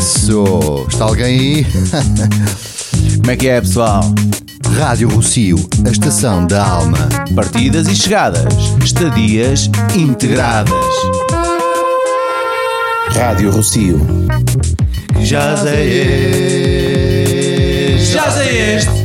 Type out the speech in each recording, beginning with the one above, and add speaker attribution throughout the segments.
Speaker 1: isso! Está alguém aí?
Speaker 2: Como é que é, pessoal?
Speaker 1: Rádio Rocio, a estação da alma.
Speaker 2: Partidas e chegadas, estadias integradas.
Speaker 3: Rádio Rocio.
Speaker 2: Já sei este. Já sei este.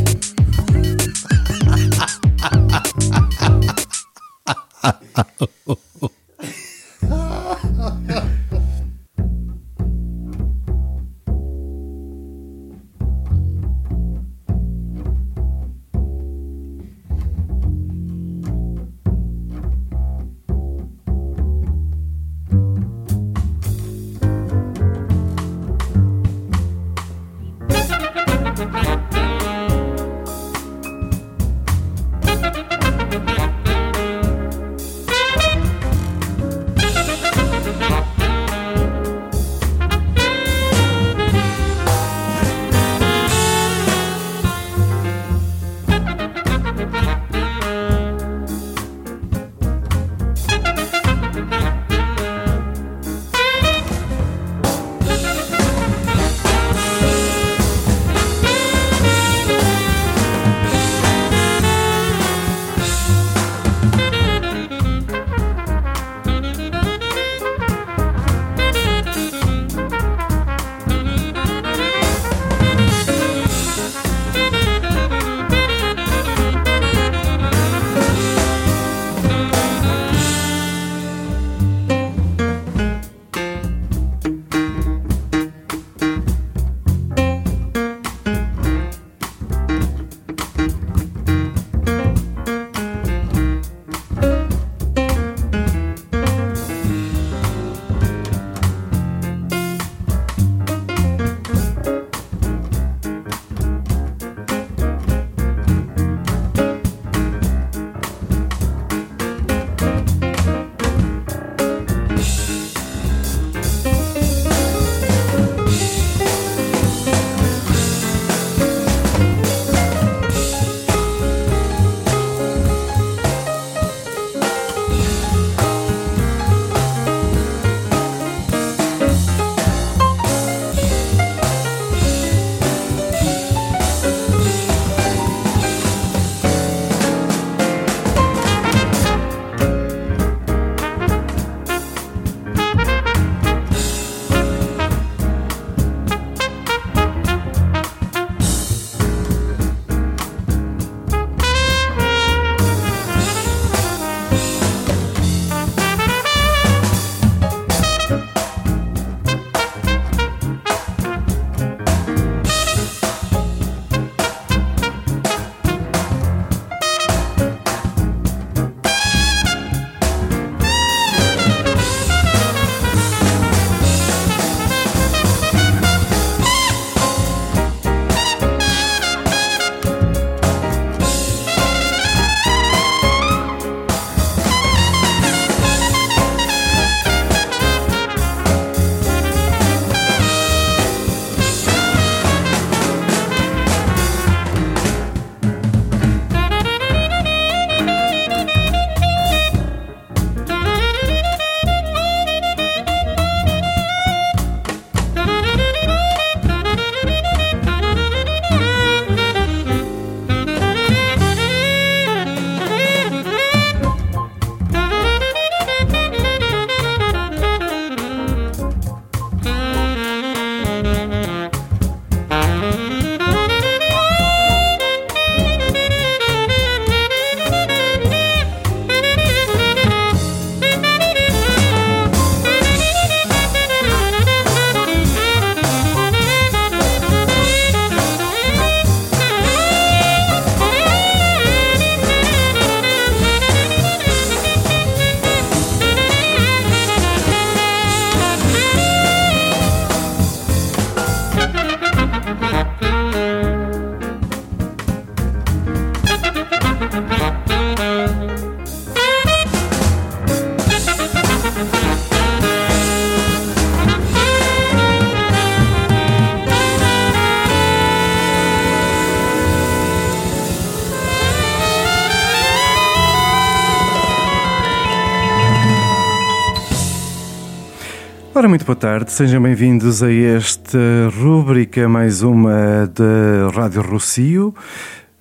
Speaker 3: Ora, muito boa tarde, sejam bem-vindos a esta rúbrica, mais uma da Rádio Rocio.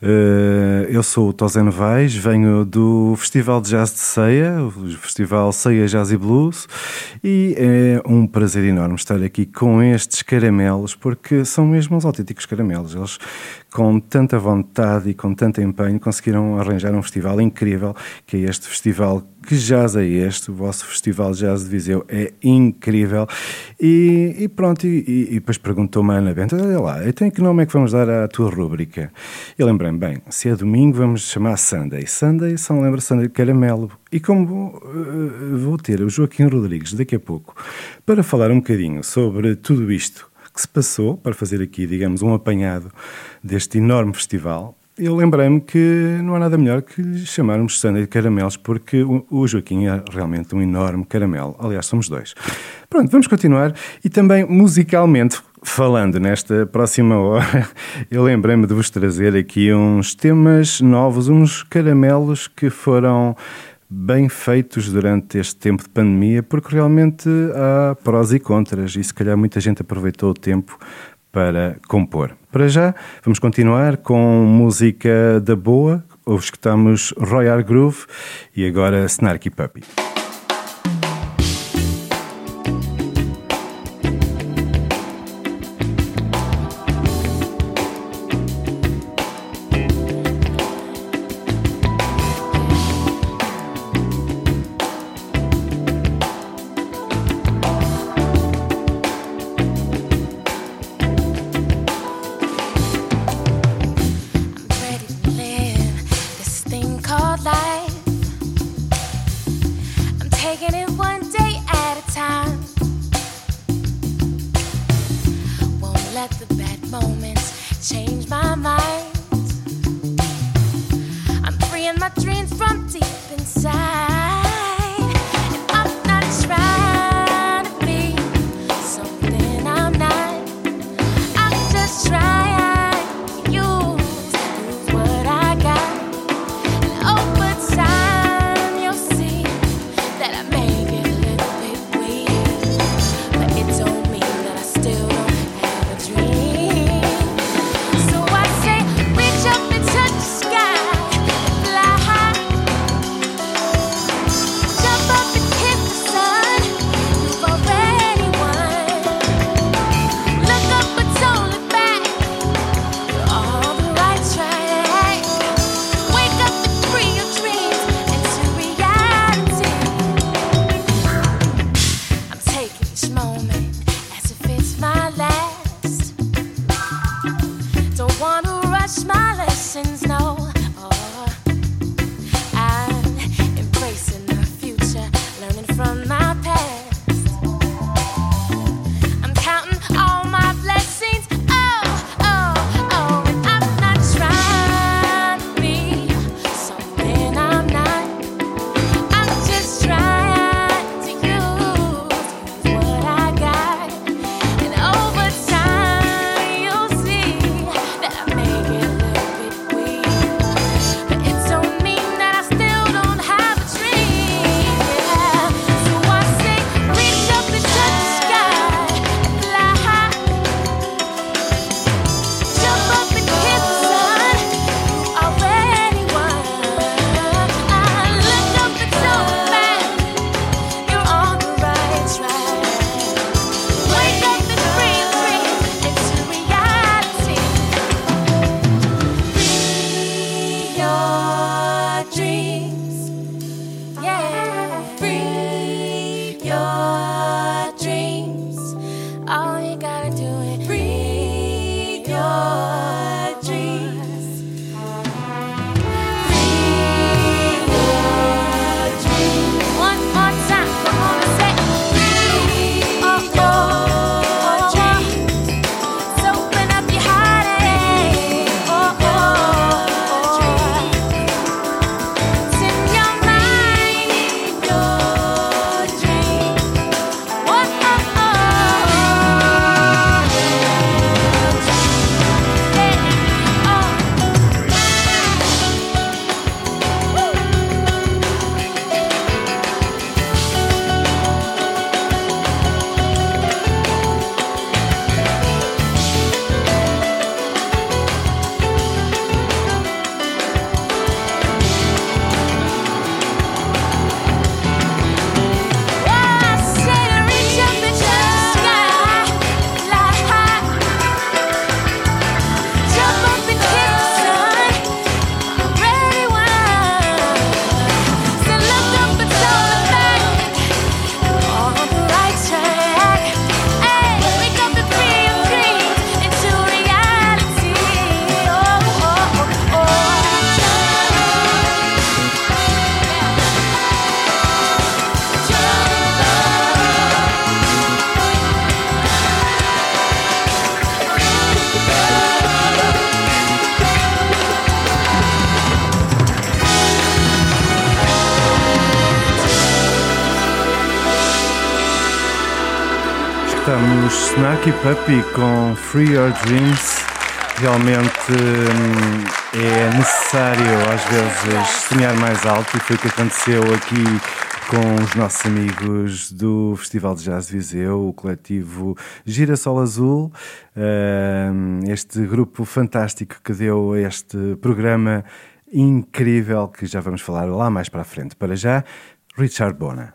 Speaker 3: Eh, eu sou o Tosé Novaes, venho do Festival de Jazz de Ceia, o Festival Ceia Jazz e Blues, e é um prazer enorme estar aqui com estes caramelos, porque são mesmo os autênticos caramelos. Eles, com tanta vontade e com tanto empenho, conseguiram arranjar um festival incrível, que é este festival que jazz é este? O vosso Festival Jazz de Viseu é incrível. E, e pronto, e, e depois perguntou-me a Ana Bento: olha lá, então que nome é que vamos dar à tua rúbrica? E lembrei-me: bem, se é domingo, vamos chamar Sunday. Sunday são lembra Sunday caramelo. E como uh, vou ter o Joaquim Rodrigues daqui a pouco para falar um bocadinho sobre tudo isto que se passou, para fazer aqui, digamos, um apanhado deste enorme festival eu lembrei-me que não há nada melhor que lhe chamarmos Sunday de Caramelos, porque o Joaquim é realmente um enorme caramelo. Aliás, somos dois. Pronto, vamos continuar. E também musicalmente, falando nesta próxima hora, eu lembrei-me de vos trazer aqui uns temas novos, uns caramelos que foram bem feitos durante este tempo de pandemia, porque realmente há prós e contras, e se calhar muita gente aproveitou o tempo para compor. Para já, vamos continuar com música da boa. Hoje escutamos Royal Groove e agora Snarky Puppy.
Speaker 4: Escutamos Snarky Puppy com Free Your Dreams. Realmente hum, é necessário às vezes sonhar mais alto e foi o que aconteceu aqui com os nossos amigos do Festival de Jazz Viseu, o coletivo Girassol Azul, hum, este grupo fantástico que deu este programa incrível que já vamos falar lá mais para a frente. Para já, Richard Bona.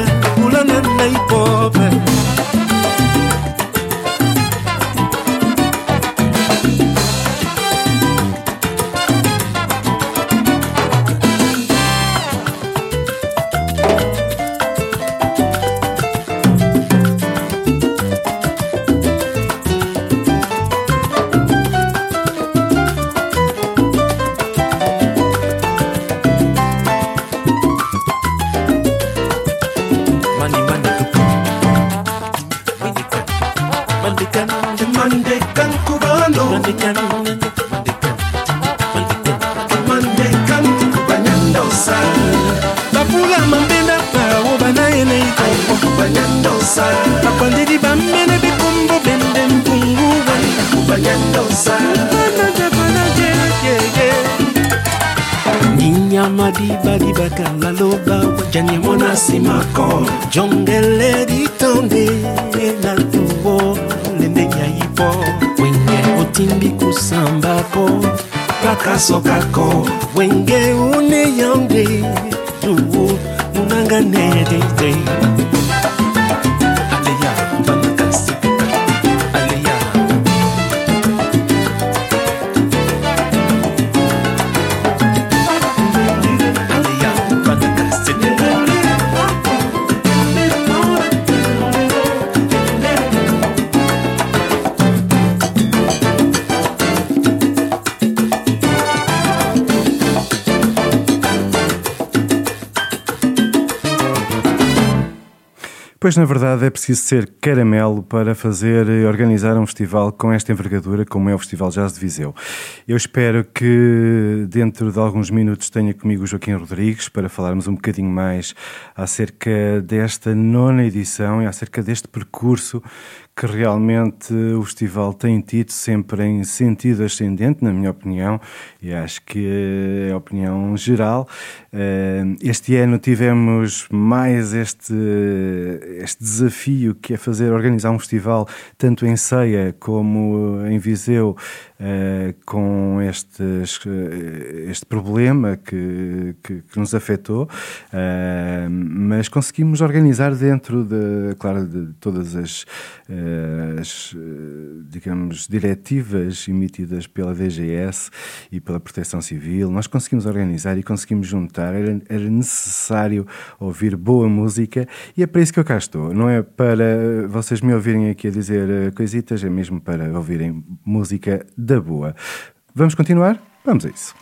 Speaker 4: Pois, na verdade, é preciso ser caramelo para fazer e organizar um festival com esta envergadura, como é o Festival Jazz de Viseu. Eu espero que dentro de alguns minutos tenha comigo o Joaquim Rodrigues para falarmos um bocadinho mais acerca desta nona edição e acerca deste percurso
Speaker 3: que realmente o festival tem tido sempre em sentido ascendente, na minha opinião, e acho que é a opinião geral. Eh, este ano tivemos mais este, este desafio que é fazer, organizar um festival tanto em Ceia como em Viseu, eh, com estes, eh, este problema que, que, que nos afetou, mas conseguimos organizar dentro de, claro, de todas as, as digamos, diretivas emitidas pela DGS e pela Proteção Civil, nós conseguimos organizar e conseguimos juntar. Era, era, necessário ouvir boa música e é para isso que eu cá estou. Não é para vocês me ouvirem aqui a dizer coisitas, é mesmo para ouvirem música da boa. Vamos continuar? Vamos a isso.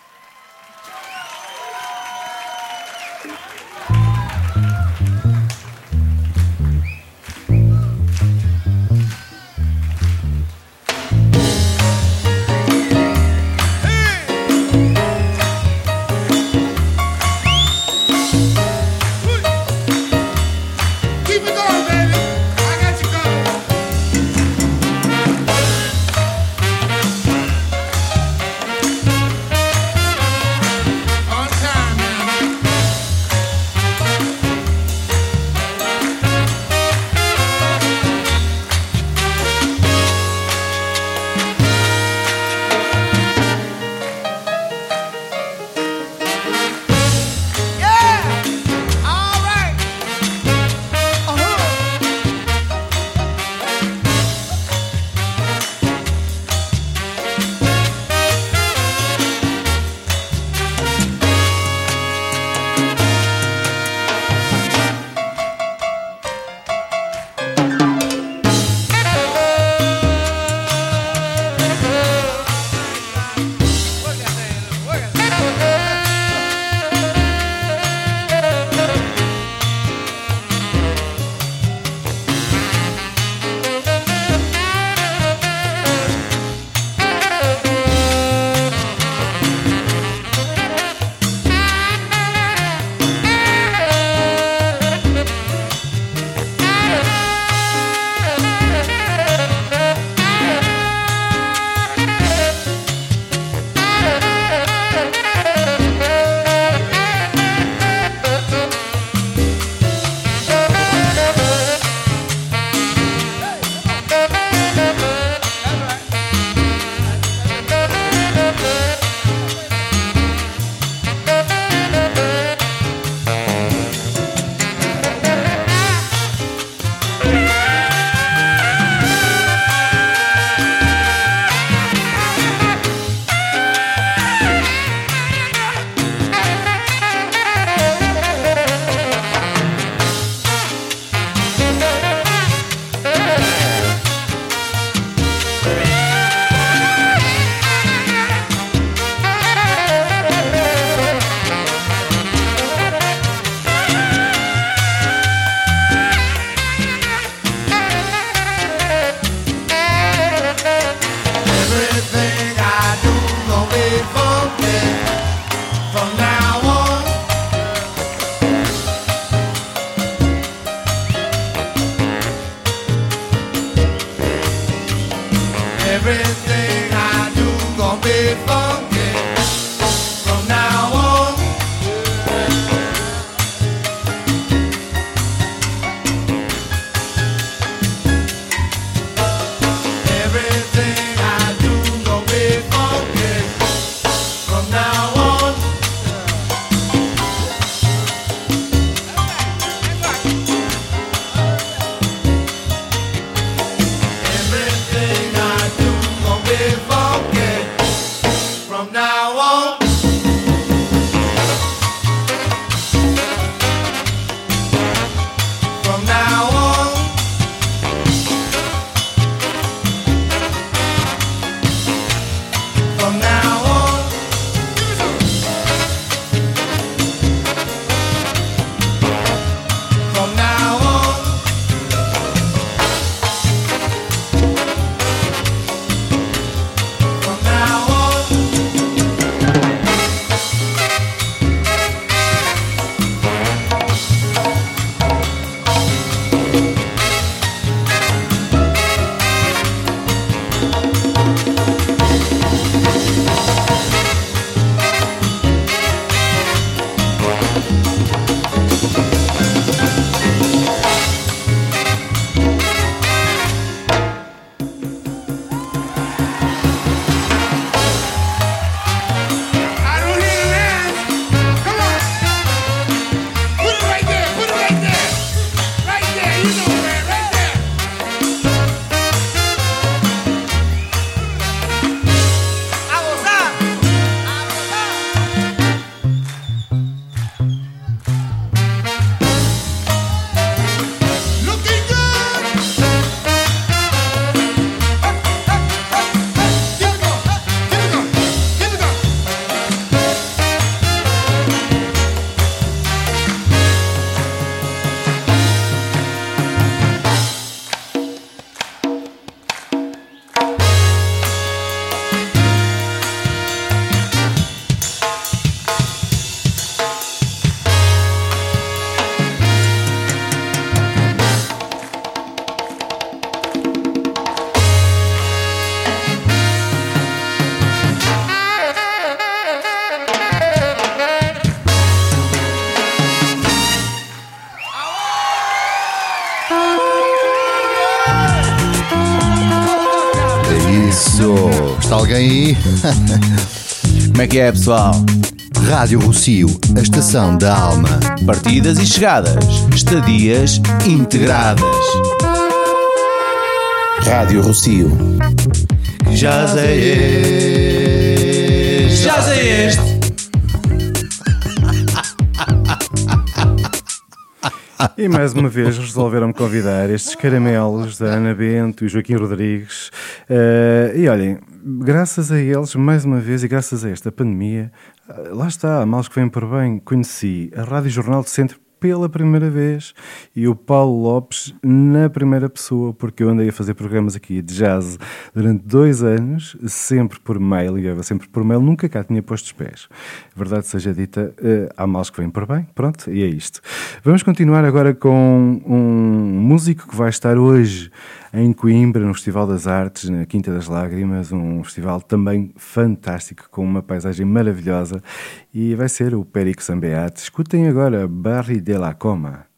Speaker 1: Aí?
Speaker 2: Como é que é, pessoal?
Speaker 1: Rádio Rocio, a estação da alma.
Speaker 2: Partidas e chegadas, estadias integradas. Rádio Rocio. Já sei este. Já sei este.
Speaker 3: E mais uma vez resolveram-me convidar estes caramelos da Ana Bento e Joaquim Rodrigues. Uh, e olhem, graças a eles, mais uma vez, e graças a esta pandemia, uh, lá está, males que vêm por bem, conheci a Rádio Jornal do Centro pela primeira vez e o Paulo Lopes na primeira pessoa, porque eu andei a fazer programas aqui de jazz durante dois anos, sempre por mail, ligava sempre por mail, nunca cá tinha posto os pés. Verdade seja dita, uh, há males que vêm por bem, pronto, e é isto. Vamos continuar agora com um músico que vai estar hoje em Coimbra, no Festival das Artes, na Quinta das Lágrimas, um festival também fantástico, com uma paisagem maravilhosa, e vai ser o Perico Sambeate. Escutem agora Barri de la Coma.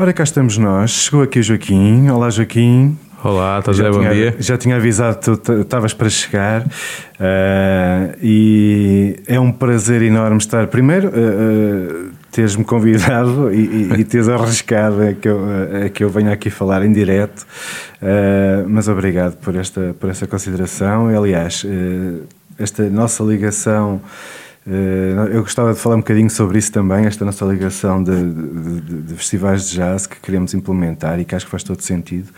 Speaker 3: Ora, cá estamos nós. Chegou aqui o Joaquim. Olá, Joaquim.
Speaker 5: Olá, estás a bom dia.
Speaker 3: Já tinha avisado que tu estavas para chegar uh, e é um prazer enorme estar. Primeiro, uh, uh, teres-me convidado e, e, e teres arriscado a que, eu, a que eu venha aqui falar em direto, mas obrigado por esta, por esta consideração. Aliás, esta nossa ligação eu gostava de falar um bocadinho sobre isso também, esta nossa ligação de, de, de, festivais de jazz que queremos implementar e que acho que faz todo sentido.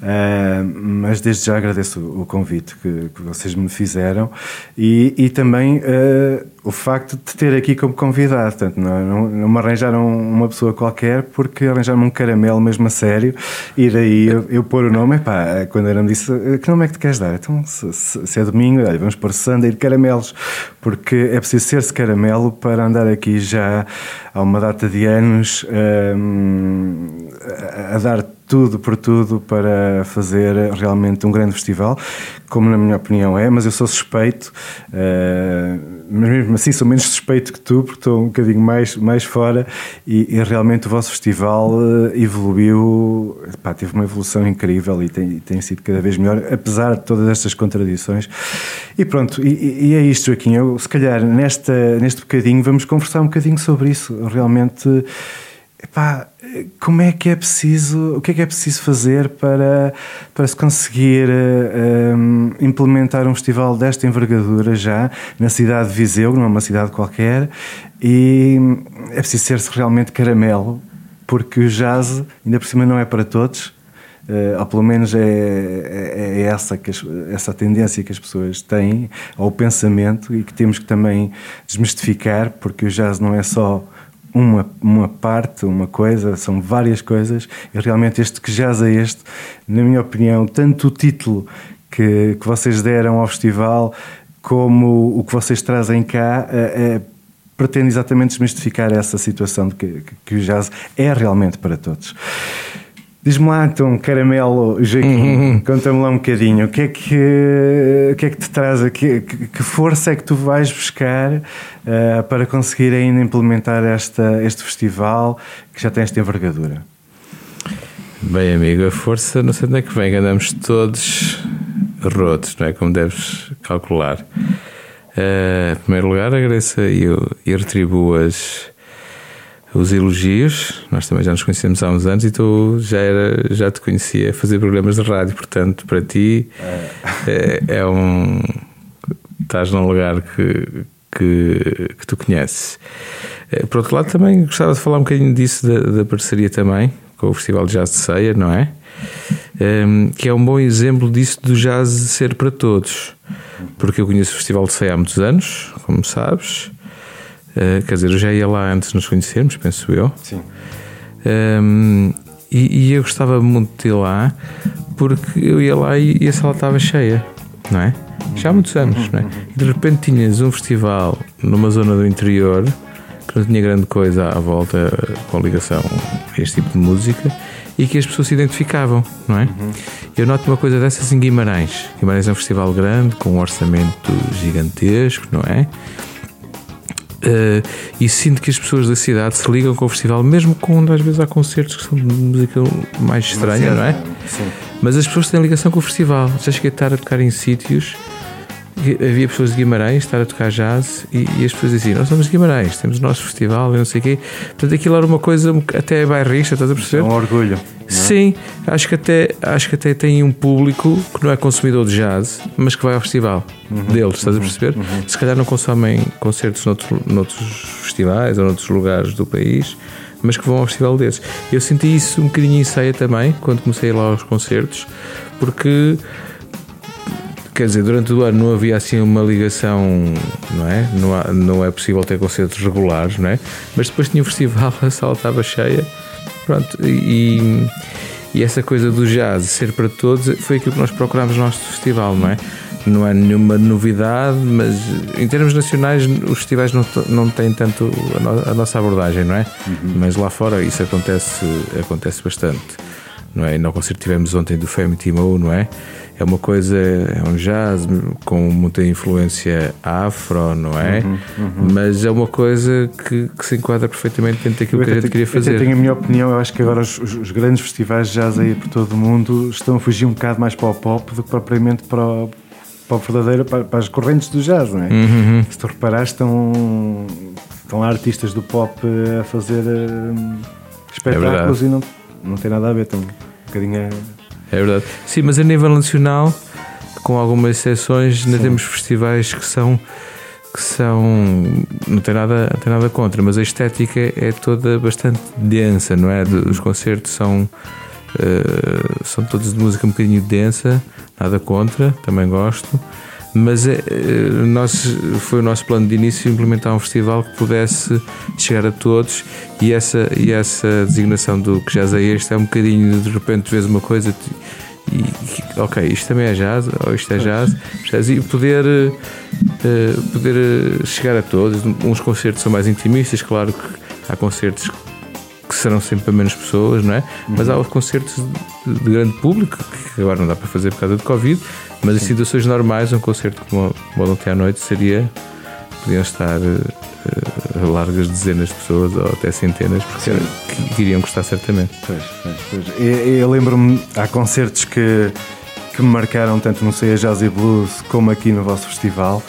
Speaker 3: Uh, mas desde já agradeço o convite que, vocês me fizeram e, e também uh, o facto de ter aqui como convidado. Portanto, não, não, não, me arranjaram uma pessoa qualquer porque arranjaram um caramelo mesmo a sério e daí eu, eu pôr o nome. Quando era me disse que nome é que te queres dar? Então, se, se, se é domingo, olha, vamos pôr Sunday de caramelos porque é preciso ser-se caramelo para andar aqui já há uma data de anos um, a dar tudo por tudo para fazer realmente um grande festival, como na minha opinião é, mas eu sou suspeito, uh, mas mesmo assim sou menos suspeito que tu, porque estou um bocadinho mais, mais fora e, e realmente o vosso festival uh, evoluiu, pá, teve uma evolução incrível e tem, tem sido cada vez melhor, apesar de todas estas contradições. E pronto, e, e é isto, Joaquim, eu se calhar nesta, neste bocadinho vamos conversar um bocadinho sobre isso realmente epá, como é que é preciso, o que é que é preciso fazer para, para se conseguir um, eh, implementar um festival desta envergadura já na cidade de Viseu, não é uma cidade qualquer, e é preciso ser-se realmente caramelo, porque o jazz, ainda por cima, não é para todos. Uh, ou pelo menos é, é, é essa, que as, essa tendência que as pessoas têm ao pensamento e que temos que também desmistificar, porque o jazz não é só uma, uma parte, uma coisa, são várias coisas, e realmente este que jazz é este, na minha opinião, tanto o título que, que vocês deram ao festival, como o que vocês trazem cá, é, é, pretende exatamente desmistificar essa situação de que, que o jazz é realmente para todos. Diz-me lá então, caramelo, Joaquim, uhum. conta-me lá um bocadinho, o que é que, o que, é que te traz aqui, que, que força é que tu vais buscar uh, para conseguir ainda implementar esta, este festival que já tem esta envergadura?
Speaker 5: Bem, amigo, a força não sei onde é que vem, andamos todos rotos, não é? Como deves calcular. Uh, em primeiro lugar, agradeço e, e retribuo as os elogios. Nós também já nos conhecemos há uns anos e tu já, era, já te conhecia a fazer programas de rádio, portanto, para ti é, é, é um. Estás num lugar que, que, que, tu conheces. Eh, por outro lado, também gostava de falar um bocadinho disso, da, da parceria também com o Festival de Jazz de Ceia, não é? Um, que é um bom exemplo disso do jazz ser para todos. Porque eu conheço o Festival de Ceia há muitos anos, como sabes, Uh, quer dizer, eu já ia lá antes de nos conhecermos, penso eu. Sim. Um, ehm, e, e, eu gostava muito de ir lá porque eu ia lá e, e a sala estava cheia, não é? Já há muitos anos, não é? E de repente tinhas um festival numa zona do interior que não tinha grande coisa à volta com ligação a este tipo de música e que as pessoas se identificavam, não é? Uhum. Eu noto uma coisa dessas em Guimarães. Guimarães é um festival grande, com um orçamento gigantesco, não é? Uh, e sinto que as pessoas da cidade se ligam com o festival, mesmo quando às vezes há concertos que são de música mais estranha, não é? Sim. Mas as pessoas têm ligação com o festival. Já cheguei a estar a tocar em sítios havia pessoas de Guimarães estar a tocar jazz e, e, as pessoas diziam: Nós somos de Guimarães, temos o nosso festival e não sei o quê. Portanto, aquilo era uma coisa até bairrista, estás a perceber?
Speaker 3: É um orgulho.
Speaker 5: É? Sim, acho que, até, acho que até tem um público que não é consumidor de jazz, mas que vai ao festival uhum, deles, estás uhum, a perceber? Uhum. Se calhar não consomem concertos noutro, noutros festivais ou noutros lugares do país, mas que vão ao festival desses. Eu senti isso um bocadinho em ceia também, quando comecei lá aos concertos, porque quer dizer, durante o ano não havia assim uma ligação, não é? Não, há, não é possível ter concertos regulares, não é? Mas depois tinha o festival, a sala estava cheia, pronto, e, e essa coisa do jazz ser para todos foi aquilo que nós procurámos no nosso festival, não é? Não é nenhuma novidade, mas em termos nacionais os festivais não, não têm tanto a, no, a nossa abordagem, não é? Uhum. Mas lá fora isso acontece, acontece bastante não é? E no concerto tivemos ontem do Femme Timo, não é? É uma coisa, é um jazz com muita influência afro, não é?
Speaker 3: Uhum, uhum.
Speaker 5: Mas é uma coisa que, que, se enquadra perfeitamente dentro daquilo que a gente queria fazer.
Speaker 3: Eu tenho a minha opinião, eu acho que agora os, os, grandes festivais de jazz aí por todo o mundo estão a fugir um bocado mais para o pop do que propriamente para o, para o verdadeiro, para, para, as correntes do jazz, não é?
Speaker 5: Uhum.
Speaker 3: Se tu reparares, estão, estão artistas do pop a fazer uh, espetáculos é e não, não tem nada a ver, estão um bocadinho a
Speaker 5: é verdade. Sim, mas a nível nacional, com algumas exceções, ainda Sim. temos festivais que são que são não tem nada não tem nada contra mas a estética é toda bastante densa não é os concertos são uh, são todos de música um bocadinho densa nada contra também gosto mas é, nós, foi o nosso plano de início implementar um festival que pudesse chegar a todos e essa, e essa designação do que jazz é este é um bocadinho de repente vês uma coisa e, ok, isto também é jazz ou isto é jazz, jazz e poder, uh, poder chegar a todos. Uns concertos são mais intimistas claro que há concertos que serão sempre para menos pessoas, não é? Mas há os concertos de, de grande público que agora não dá para fazer por causa do Covid mas em situações normais, um concerto como, ontem à noite seria. podiam estar uh, largas dezenas de pessoas ou até centenas, porque que, que, iriam gostar certamente.
Speaker 3: Pois, pois, pois. Eu, eu lembro-me, há concertos que, que me marcaram tanto no Ceia Jazz e Blues como aqui no vosso festival.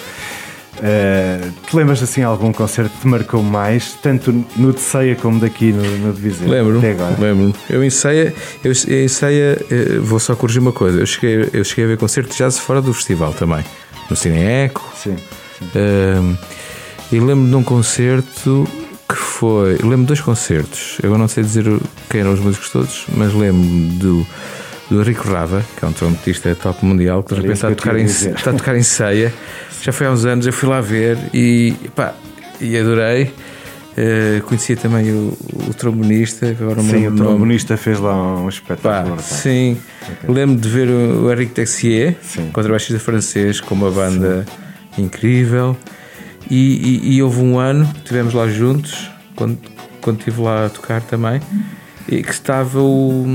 Speaker 3: Uh, te lembras assim algum concerto que te marcou mais, tanto no de ceia como daqui no, no de Viseu?
Speaker 5: Lembro, lembro. Eu em ceia, eu, em ceia uh, vou só corrigir uma coisa. Eu cheguei, eu cheguei a ver concerto de jazz fora do festival também, no Cine Eco.
Speaker 3: Sim. sim.
Speaker 5: Uh, e lembro de um concerto que foi. Lembro de dois concertos. Eu não sei dizer quem eram os músicos todos, mas lembro do do Rico Rava, que é um trompetista top mundial, que de repente está a, tocar em, está a tocar em ceia. Já foi há uns anos, eu fui lá ver e, pá, e adorei. Uh, conhecia também o, o trombonista. Agora
Speaker 3: sim, o trombonista nome. fez lá um espetáculo.
Speaker 5: Pá, sim, okay. lembro de ver o Henrique Texier, contrabaixista francês, com uma banda sim. incrível. E, e, e, houve um ano, estivemos lá juntos, quando, quando estive lá a tocar também, e que estava o,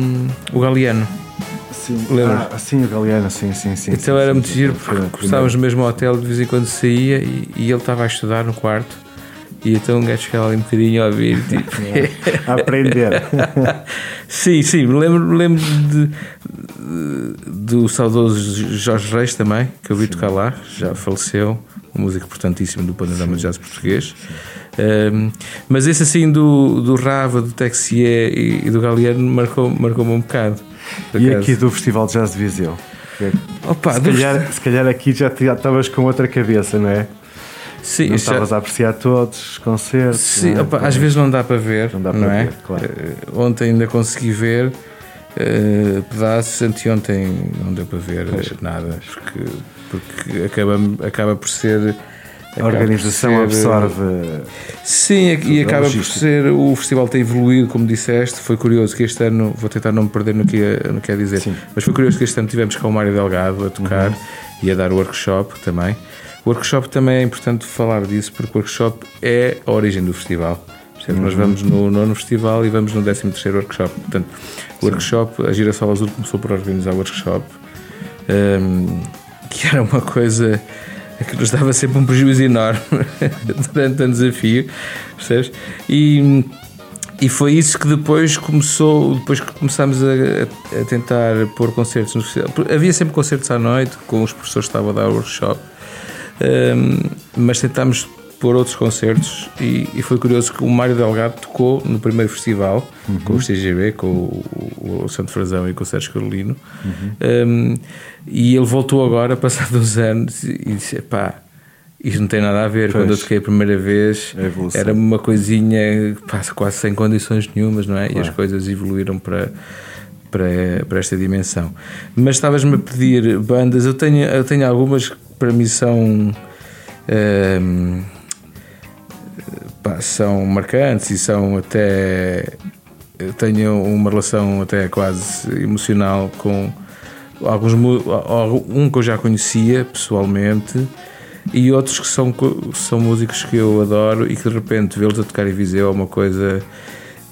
Speaker 5: o Galeano.
Speaker 3: Sim, Lembras? Ah, sim, o Galeano, sim, sim, sim.
Speaker 5: Então
Speaker 3: sim,
Speaker 5: era muito giro porque estávamos no mesmo hotel, de vez em quando saía e, e ele estava a estudar no quarto. E então um gajo ficava ali um bocadinho a ouvir, tipo...
Speaker 3: a aprender.
Speaker 5: sim, sim, lembro, lembro de, do saudoso Jorge Reis também, que eu vi sim. tocar lá, já faleceu, um músico importantíssimo do panorama de jazz português. Um, mas esse assim do, do Rava, do Texier e, e do Galeano marcou-me marcou um bocado.
Speaker 3: E aqui do Festival de Jazz de Viseu? Opa, se, calhar, se calhar aqui já estavas com outra cabeça, não é?
Speaker 5: Sim,
Speaker 3: não estavas já... a apreciar todos os concertos.
Speaker 5: Sim, é? opa, às vezes não dá para ver, não, dá para não é? Ver, claro. Uh, ontem ainda consegui ver uh, pedaços, anteontem não deu para ver pois. nada, porque, porque acaba, acaba por ser
Speaker 3: a organização ser, absorve.
Speaker 5: Sim, e acaba por ser. O festival tem evoluído, como disseste. Foi curioso que este ano, vou tentar não me perder no que ia, no que ia dizer, Sim. mas foi curioso que este ano tivemos com o Mário Delgado a tocar uhum. e a dar workshop também. O workshop também é importante falar disso, porque o workshop é a origem do festival. Uhum. Nós vamos no nono festival e vamos no 13 terceiro workshop. Portanto, o workshop, a Girassol Azul começou por organizar o workshop, um, que era uma coisa que nos dava sempre um prejuízo enorme durante o desafio, percebes? E, e foi isso que depois começou, depois que começámos a, a tentar pôr concertos no festival. Havia sempre concertos à noite com os professores que estavam a dar workshop, um, mas tentámos por outros concertos e, e, foi curioso que o Mário Delgado tocou no primeiro festival uhum. com o CGB, com o, o Santo Frazão e com o Sérgio Carolino uhum. um, e ele voltou agora, passados uns anos e disse, pá isto não tem nada a ver, pois. quando eu toquei a primeira vez era uma coisinha quase sem condições nenhumas, não é? Claro. E as coisas evoluíram para para, para esta dimensão. Mas estavas-me a pedir bandas, eu tenho, eu tenho algumas que para mim são um, pá, são marcantes e são até. tenho uma relação até quase emocional com alguns. Um que eu já conhecia pessoalmente e outros que são, são músicos que eu adoro e que de repente vê-los a tocar em Viseu é uma coisa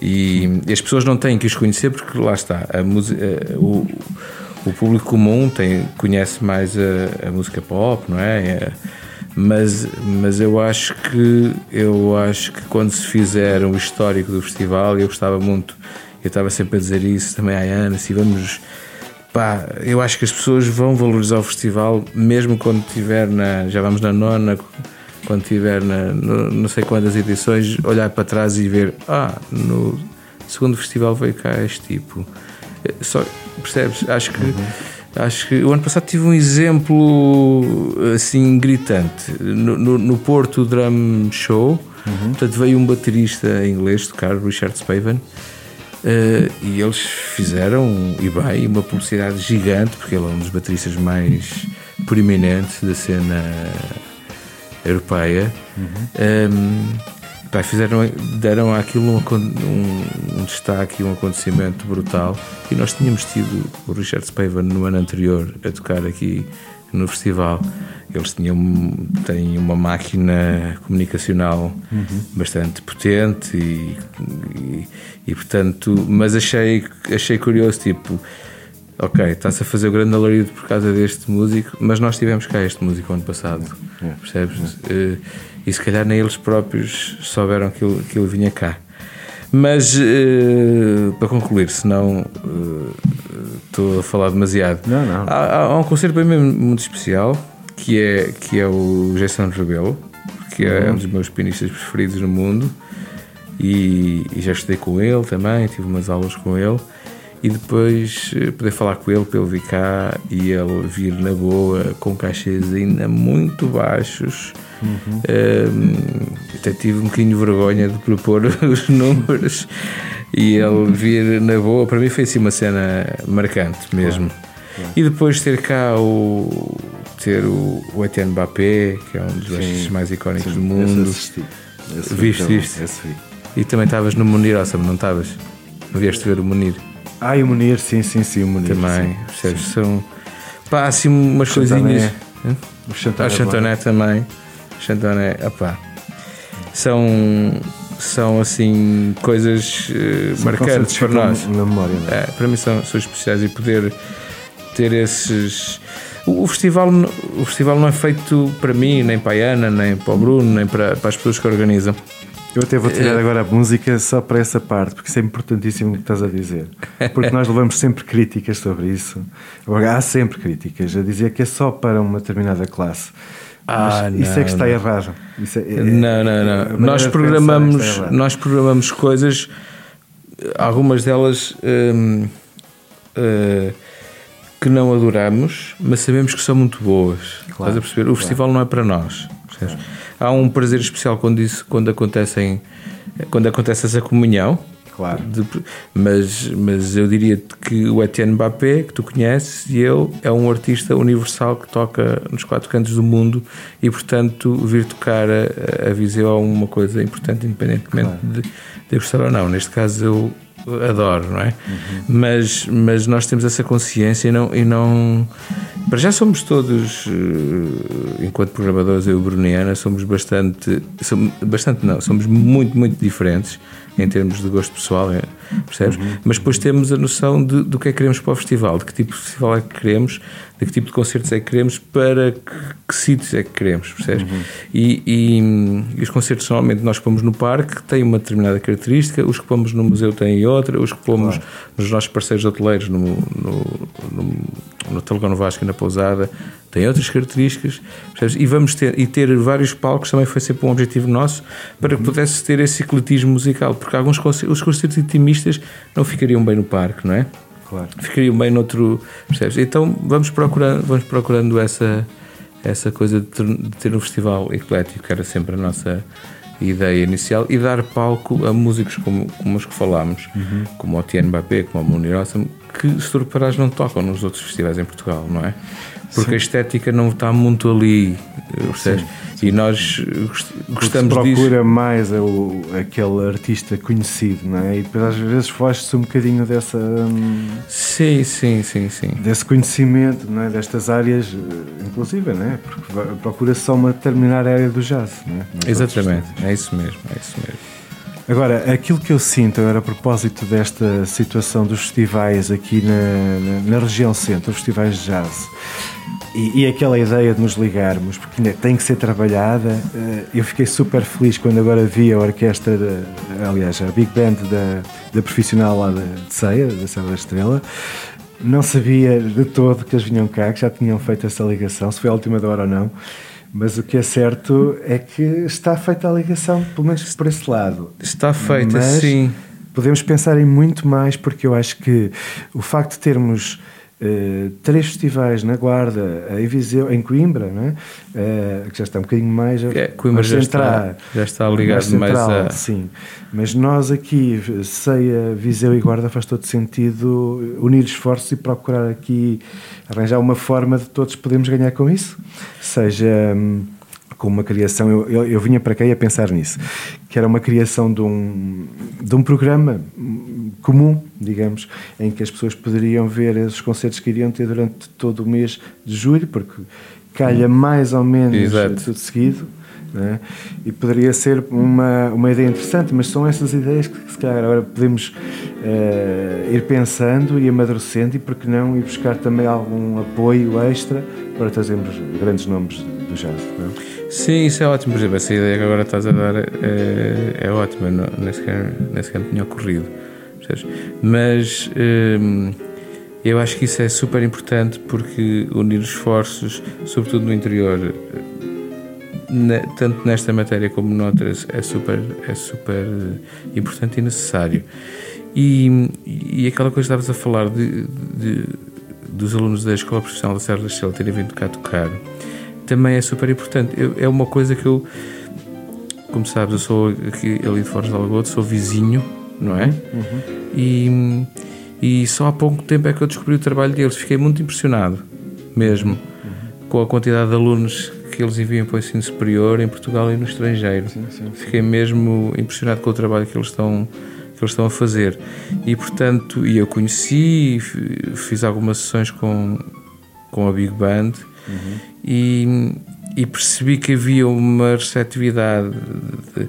Speaker 5: E, e as pessoas não têm que os conhecer porque lá está, a música, o, o público comum tem, conhece mais a, a música pop, não é? Mas, mas eu acho que eu acho que quando se fizer um histórico do festival, eu gostava muito, eu estava sempre a dizer isso também à Ana, se vamos pá, eu acho que as pessoas vão valorizar o festival mesmo quando tiver na, já vamos na nona, quando tiver na no, não sei quantas edições, olhar para trás e ver, ah, no segundo festival veio cá este tipo. Só percebes? Acho que uhum. Acho que o ano passado tive um exemplo assim gritante no, no, no Porto Drum Show. Uhum. Portanto, veio um baterista inglês tocar, Richard Spaven, Uh, e eles fizeram, e bem, uma publicidade gigante, porque ele é um dos bateristas mais proeminentes da cena europeia. Uhum. Um, ehm, pá, fizeram, deram àquilo um, um, um, destaque, um acontecimento brutal. E nós tínhamos tido o Richard Spaven no ano anterior a tocar aqui no festival. Eles tinham têm uma máquina comunicacional uhum. bastante potente e, e, e, portanto, mas achei achei curioso tipo ok, está-se a fazer o grande alarido por causa deste músico, mas nós tivemos cá este músico ano passado, é. percebes? É. E se calhar nem eles próprios souberam que ele, que ele vinha cá. Mas uh, para concluir, senão uh, estou a falar demasiado.
Speaker 3: Não, não.
Speaker 5: Há, há um concerto bem mesmo muito especial que é, que é o Jason Rebelo, que é uhum. um dos meus pianistas preferidos no mundo. E, e, já estudei com ele também, tive umas aulas com ele. E depois eh, poder falar com ele para ele vir cá e ele vir na boa, com cachês ainda muito baixos. Uhum. Um, até tive um bocadinho de vergonha de propor os números e ele vir na boa, para mim foi assim uma cena marcante mesmo. Claro. Claro. E depois ter cá o ter o, o Etienne Mbappé, que é um dos baixistas mais icónicos sim, do mundo.
Speaker 3: Esse esse
Speaker 5: Viste isto? E também estavas no Munir Awesome, não estavas? Não vieste ver o Munir?
Speaker 3: Ah, e o Munir, sim, sim, sim, o Munir.
Speaker 5: Também, percebes? São pá, assim umas coisinhas. O Chantoné, o Chantoné também. Chantoné, opá. São, são assim coisas uh, marcantes para nós.
Speaker 3: Na memória,
Speaker 5: é? É, para mim são, são especiais e poder ter esses. O, o, festival, o festival não é feito para mim, nem para a Ana, nem para o Bruno, nem para, para as pessoas que organizam.
Speaker 3: Eu até vou tirar é. agora a música só para essa parte, porque isso é importantíssimo o que estás a dizer. Porque nós levamos sempre críticas sobre isso. Agora, há sempre críticas a dizer que é só para uma determinada classe. Ah, não, isso é que está não. errado. É,
Speaker 5: é, não, não, não. Nós programamos, nós programamos coisas, algumas delas hum, uh, que não adoramos, mas sabemos que são muito boas. Claro, Estás a perceber? O claro. festival não é para nós. Há um prazer especial quando, isso, quando, acontecem, quando acontece essa comunhão
Speaker 3: Claro.
Speaker 5: De, mas, mas eu diria que o Etienne Mbappé, que tu conheces, e ele é um artista universal que toca nos quatro cantos do mundo e, portanto, vir tocar a, a Viseu é uma coisa importante, independentemente claro. de, de gostar ou não. Neste caso, eu adoro, não é? Uhum. Mas, mas nós temos essa consciência e não, e não. Para já somos todos, eh, enquanto programadores, eu e o Bruniana, somos bastante. Somos, bastante não, somos muito, muito diferentes em termos de gosto pessoal, é, percebes? Uhum. Mas depois temos a noção de, do que é que queremos para o festival, de que tipo de festival é que queremos, de que tipo de concertos é que queremos, para que, que sítios é que queremos, percebes? Uhum. E, e, e, os concertos normalmente nós que pomos no parque têm uma determinada característica, os que pomos no museu têm outra, os que pomos claro. nos nossos parceiros hoteleiros, no, no, no, no Telecom Vasco e na Pousada, tem outras características, percebes? e vamos ter e ter vários palcos também foi sempre um objetivo nosso para que pudesse ter esse ecletismo musical, porque alguns concertos, os concertos intimistas não ficariam bem no parque, não é?
Speaker 3: Claro.
Speaker 5: Ficariam bem noutro, percebes? Então vamos procurando, vamos procurando essa essa coisa de ter, de ter um festival eclético, que era sempre a nossa ideia inicial, e dar palco a músicos como, como os que falámos, uhum. como o Tiene Mbappé, como o Munir Awesome, que se tu reparares não tocam nos outros festivais em Portugal, não é? Porque Sim. a estética não está muito ali, percebes? E nós gostamos
Speaker 3: se procura
Speaker 5: disso.
Speaker 3: mais o, aquele artista conhecido, não é? E depois às vezes foge-se um bocadinho dessa. Hum,
Speaker 5: sim, sim, sim, sim.
Speaker 3: Desse conhecimento, não é? Destas áreas, eh, inclusive, não é? Porque procura só uma determinada área do jazz, não é?
Speaker 5: Exatamente, é isso mesmo, é isso mesmo.
Speaker 3: Agora, aquilo que eu sinto agora a propósito desta situação dos festivais aqui na, na, na região centro, festivais de jazz, e, e, aquela ideia de nos ligarmos, porque tem que ser trabalhada, eh, eu fiquei super feliz quando agora vi a orquestra, de, aliás, a Big Band da, da profissional lá de, de Ceia, da Serra da Estrela. Não sabia de todo que eles vinham cá, que já tinham feito essa ligação, se foi a última da hora ou não. Mas o que é certo é que está feita a ligação, pelo menos por esse lado.
Speaker 5: Está feita,
Speaker 3: Mas
Speaker 5: sim.
Speaker 3: Podemos pensar em muito mais, porque eu acho que o facto de termos Uh, três festivais na Guarda, em Viseu, em Coimbra, né? Uh, que já está um bocadinho mais.
Speaker 5: É, Coimbra já está, já está ligado mais, central, mais a.
Speaker 3: Sim, mas nós aqui, Ceia, Viseu e Guarda, faz todo sentido unir esforços e procurar aqui arranjar uma forma de todos podermos ganhar com isso. Seja. Hum, com uma criação, eu, eu, eu, vinha para cá a pensar nisso, que era uma criação de um, de um programa comum, digamos, em que as pessoas poderiam ver esses concertos que iriam ter durante todo o mês de julho, porque calha mais ou menos Exato. tudo seguido. É? E poderia ser uma, uma ideia interessante, mas são essas ideias que se calhar agora podemos uh, ir pensando e amadurecendo, e porque não ir buscar também algum apoio extra para trazermos grandes nomes do jazz.
Speaker 5: É? Sim, isso é ótimo. Por exemplo, essa ideia que agora estás a dar é, é ótima, não, nem, sequer, nem sequer me tinha ocorrido. Mas hum, eu acho que isso é super importante porque unir esforços, sobretudo no interior, na, tanto nesta matéria como noutras, é super, é super importante e necessário. E, e aquela coisa que estavas a falar de, de, dos alunos da Escola Profissional da Serra da Estrela terem vindo cá tocar também é super importante. Eu, é uma coisa que eu, como sabes, eu sou aqui ali de Foz de Alagoas, sou vizinho, não é? Uhum. E, e só há pouco tempo é que eu descobri o trabalho deles. Fiquei muito impressionado, mesmo, uhum. com a quantidade de alunos que eles enviam para o ensino superior em Portugal e no estrangeiro. Sim, sim, sim. Fiquei mesmo impressionado com o trabalho que eles estão que eles estão a fazer. E portanto, e eu conheci, fiz algumas sessões com com a Big Band uhum. e, e percebi que havia uma receptividade de,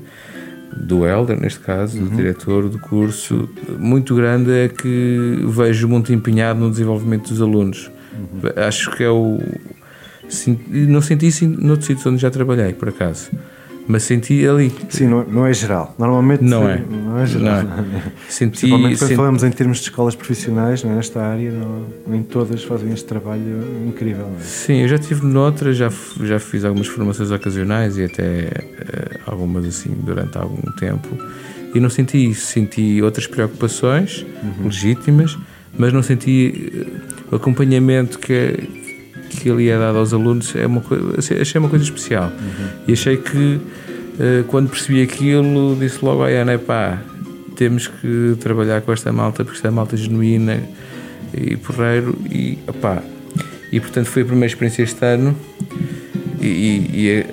Speaker 5: do Helder, neste caso, uhum. do diretor do curso, muito grande é que vejo muito empenhado no desenvolvimento dos alunos. Uhum. Acho que é o. Não senti isso noutros sítios onde já trabalhei, por acaso mas senti ali.
Speaker 3: Sim, não, não é geral. Normalmente
Speaker 5: não é.
Speaker 3: Não é geral. Não. Senti, Principalmente quando senti... falamos em termos de escolas profissionais é? nesta área, não, nem todas fazem este trabalho incrível. É?
Speaker 5: Sim, eu já estive noutra, já, já fiz algumas formações ocasionais e até uh, algumas assim durante algum tempo. E não senti isso, senti outras preocupações uhum. legítimas, mas não senti uh, o acompanhamento que, é, que ali é dado aos alunos é uma coisa, achei uma coisa especial. Uhum. E achei que eh, quando percebi aquilo, disse logo à Ana: pá, temos que trabalhar com esta malta, porque esta é malta genuína e porreiro. E, opá, e portanto foi a primeira experiência este ano. E, e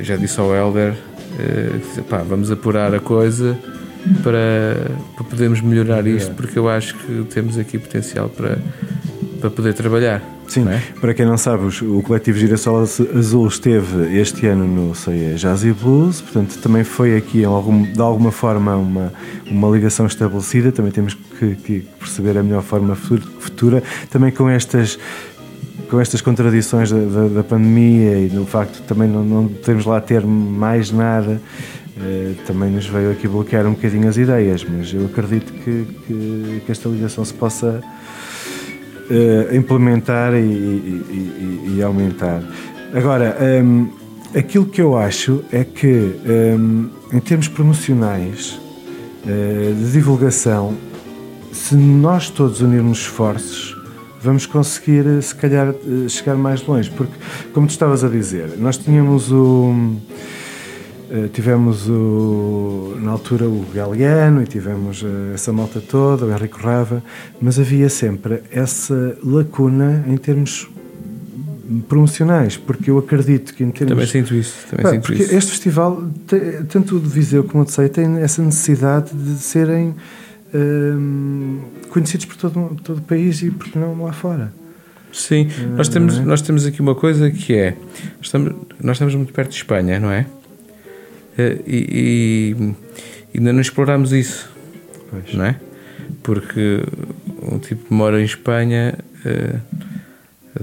Speaker 5: uh, já disse ao Helder: uh, pá, vamos apurar a coisa para, para podermos melhorar isto, porque eu acho que temos aqui potencial para, para poder trabalhar.
Speaker 3: Sim,
Speaker 5: é?
Speaker 3: para quem não sabe, o coletivo Girassol Azul esteve este ano no sei, Jazz e Blues, portanto também foi aqui de alguma forma uma, uma ligação estabelecida, também temos que, que perceber a melhor forma futura, também com estas com estas contradições da, da, da, pandemia e no facto de também não, não podemos lá ter mais nada, eh, também nos veio aqui bloquear um bocadinho as ideias, mas eu acredito que, que, que esta ligação se possa uh, implementar e, e, e, aumentar. Agora, um, ehm, aquilo que eu acho é que, um, ehm, em termos promocionais, uh, de divulgação, se nós todos unirmos esforços, vamos conseguir, se calhar, chegar mais longe. Porque, como tu estavas a dizer, nós tínhamos o eh, tivemos o, na altura o Galeano e tivemos uh, essa malta toda, o Henrique Rava, mas havia sempre essa lacuna em termos promocionais, porque eu acredito que em termos...
Speaker 5: Também sinto isso. Também pá, sinto
Speaker 3: porque
Speaker 5: isso.
Speaker 3: este festival, tanto o de Viseu como o de Sei, tem essa necessidade de serem uh, conhecidos por todo, todo o país e porque não lá fora.
Speaker 5: Sim, nós, temos, é? nós temos aqui uma coisa que é, estamos, nós estamos muito perto de Espanha, não é? Eh, e, e ainda não explorámos isso,
Speaker 3: Pois.
Speaker 5: não é? Porque um tipo que mora em Espanha eh,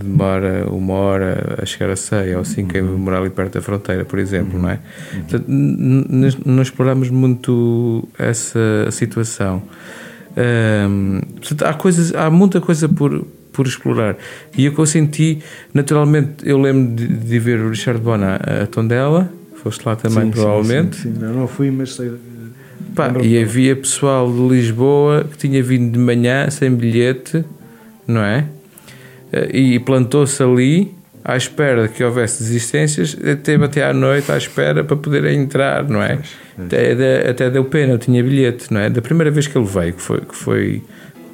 Speaker 5: demora uma hora a chegar a Ceia, ou assim, quem mora ali perto da fronteira, por exemplo, não é? Portanto, n- n- não exploramos muito essa situação. Ahm, portanto, há, coisas, há muita coisa por, por explorar. E o que eu senti, naturalmente, eu lembro de, de ver o Richard Bona a Tondela, foste lá também,
Speaker 3: Sim, sim,
Speaker 5: provavelmente.
Speaker 3: Sim, sim. Não, não fui, mas sei.
Speaker 5: Pá,
Speaker 3: lembro-me.
Speaker 5: e havia pessoal de Lisboa que tinha vindo de manhã sem bilhete, não é? Eh, E plantou-se ali à espera que houvesse desistências, teve até à noite à espera para poder entrar, não é? Até, de- até deu pena, eu tinha bilhete, não é? Da primeira vez que ele veio, que foi, que foi,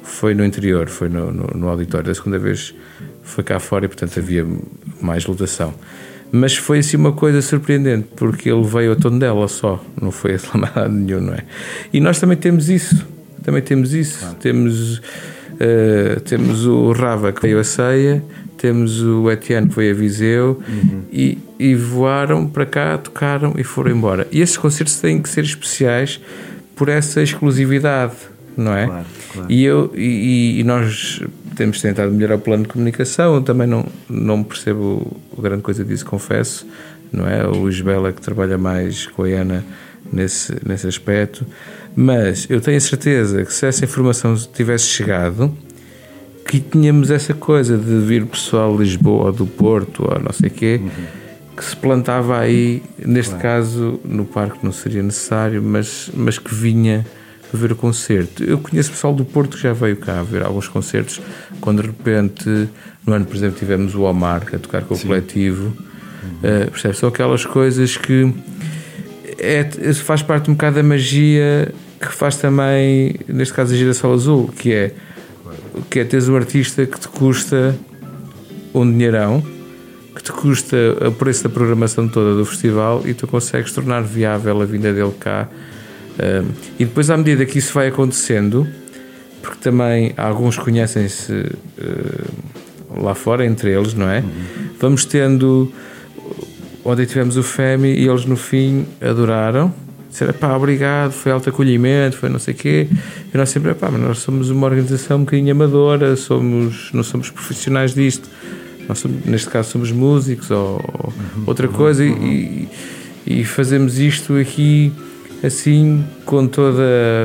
Speaker 5: foi no interior, foi no, no, no auditório, da segunda vez foi cá fora e portanto havia mais lotação. Mas foi assim uma coisa surpreendente, porque ele veio a Tondela só, não foi a Slamada nenhum, não é? E nós também temos isso, também temos isso. Temos, eh, temos o Rava que veio a Ceia, temos o Etienne que veio a Viseu e, e voaram para cá, tocaram e foram embora. E esses concertos têm que ser especiais por essa exclusividade, não é?
Speaker 3: Claro, claro.
Speaker 5: E, eu, e, e nós temos tentado melhorar o plano de comunicação. Eu também não, não percebo grande coisa disso, confesso. Não é? O Luís Bela que trabalha mais com a Ana nesse, nesse aspecto. Mas eu tenho a certeza que se essa informação tivesse chegado, que tínhamos essa coisa de vir pessoal de Lisboa ou do Porto ou não sei o quê, que se plantava aí, neste caso no parque não seria necessário, mas, mas que vinha ver o concerto. Eu conheço pessoal do Porto que já veio cá ver alguns concertos, quando de repente, no ano, por exemplo, tivemos o Omar a tocar com o coletivo. Uh, percebe? São aquelas coisas que é, faz parte um bocado da magia que faz também, neste caso, a Girassol Azul, que é, que é teres um artista que te custa um dinheirão, que te custa o preço da programação toda do festival e tu consegues tornar viável a vinda dele cá. E depois, à medida que isso vai acontecendo, porque também alguns conhecem-se uh, lá fora, entre eles, não é? Vamos tendo. Ontem tivemos o FEMI e eles no fim adoraram. Disseram, pá, obrigado, foi alto acolhimento, foi não sei o quê. E nós sempre, pá, mas nós somos uma organização um bocadinho amadora, somos, não somos profissionais disto. Nós somos, neste caso somos músicos ou, ou outra coisa e, e fazemos isto aqui assim com toda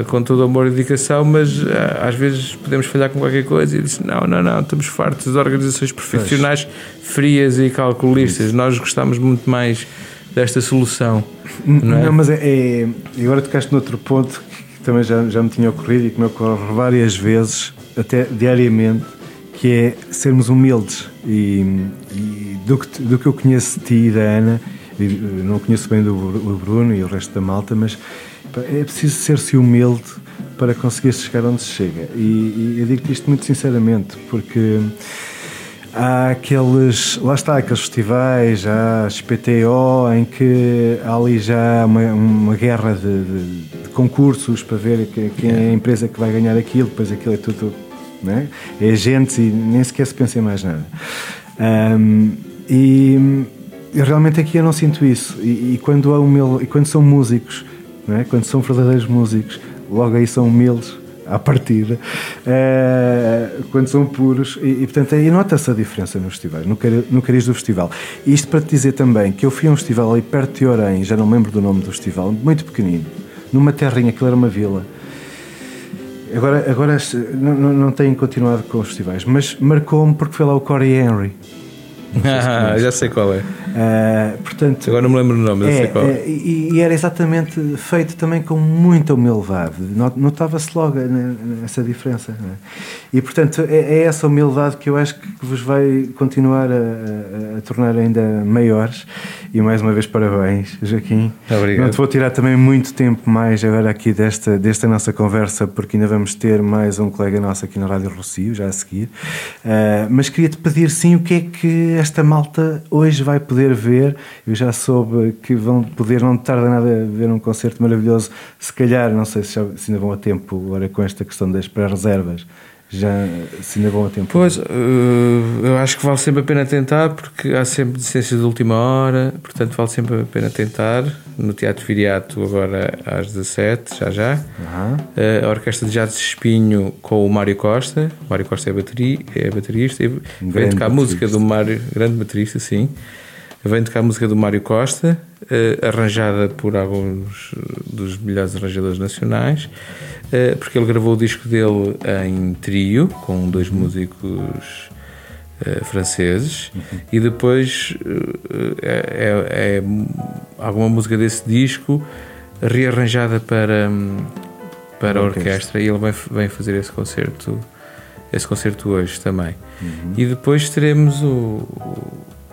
Speaker 5: com todo amor e dedicação mas ah, às vezes podemos falhar com qualquer coisa e disse não, não, não, estamos fartos de organizações profissionais frias e calculistas nós gostamos muito mais desta solução não, é?
Speaker 3: Não, mas é, é. Agora tocaste noutro ponto que também já, já me tinha ocorrido e que me ocorre várias vezes, até diariamente, que é sermos humildes. E, e do, que, do que eu conheço de ti e da Ana, não conheço bem o Bruno e o resto da malta, mas é preciso ser-se humilde para conseguir chegar onde se chega. E, e eu digo isto muito sinceramente, porque há aqueles, lá está, aqueles festivais, há as PTO, em que há ali já uma, uma guerra de, de- de concursos para ver que- quem é a empresa que vai ganhar aquilo, depois aquilo é tudo, não é? É agentes e nem sequer se pensa em mais nada. Ahm, e eu realmente aqui eu não sinto isso. E, e quando, há humil, e quando são músicos, não é? quando são verdadeiros músicos, logo aí são humildes à partida, eh, quando são puros, e, e portanto aí nota-se a diferença nos festivais, no, cari- no cariz do festival. Isto para te dizer também que eu fui a um festival ali perto de Orem, já não me lembro do nome do festival, muito pequenino, numa terrinha, aquilo era uma vila. Agora, agora não, não, não tenho continuado com os festivais, mas marcou-me porque foi lá o Corey Henry.
Speaker 5: Ah, já sei qual é
Speaker 3: Eh, portanto,
Speaker 5: agora não me lembro o nome, já
Speaker 3: é,
Speaker 5: sei qual é.
Speaker 3: e, e era exatamente feito também com muita humildade. Not- Notava-se logo né, essa diferença. né? E, portanto, é, é essa humildade que eu acho que vos vai continuar a, a- a tornar ainda maiores. E, mais uma vez, parabéns, Joaquim.
Speaker 5: Obrigado.
Speaker 3: Não te vou tirar também muito tempo mais agora aqui desta, desta nossa conversa, porque ainda vamos ter mais um colega nosso aqui na Rádio Rocio, já a seguir. Ah, mas queria-te pedir, sim, o que é que esta malta hoje vai poder ver. Eu já soube que vão poder, não tarda nada ver um concerto maravilhoso. Se calhar, não sei se, já, se ainda vão a tempo agora com esta questão das pré-reservas. Já se ainda vão a tempo.
Speaker 5: Pois, eh, eu acho que vale sempre a pena tentar, porque há sempre licenças de última hora, portanto vale sempre a pena tentar. No Teatro Viriato, agora às 17, já já. Eh, A Orquestra de Jazz Espinho com o Mário Costa. O Mário Costa é, bateria, é baterista. E vem tocar a música do Mário, grande baterista, sim. Vem tocar a música do Mário Costa, eh, arranjada por alguns dos melhores arranjadores nacionais, eh, porque ele gravou o disco dele em trio, com dois músicos eh, franceses, e depois eh, é, é alguma música desse disco rearranjada para, hum, para a
Speaker 3: Orquestra.
Speaker 5: e ele vem, vem fazer esse concerto, esse concerto hoje também. E depois teremos o,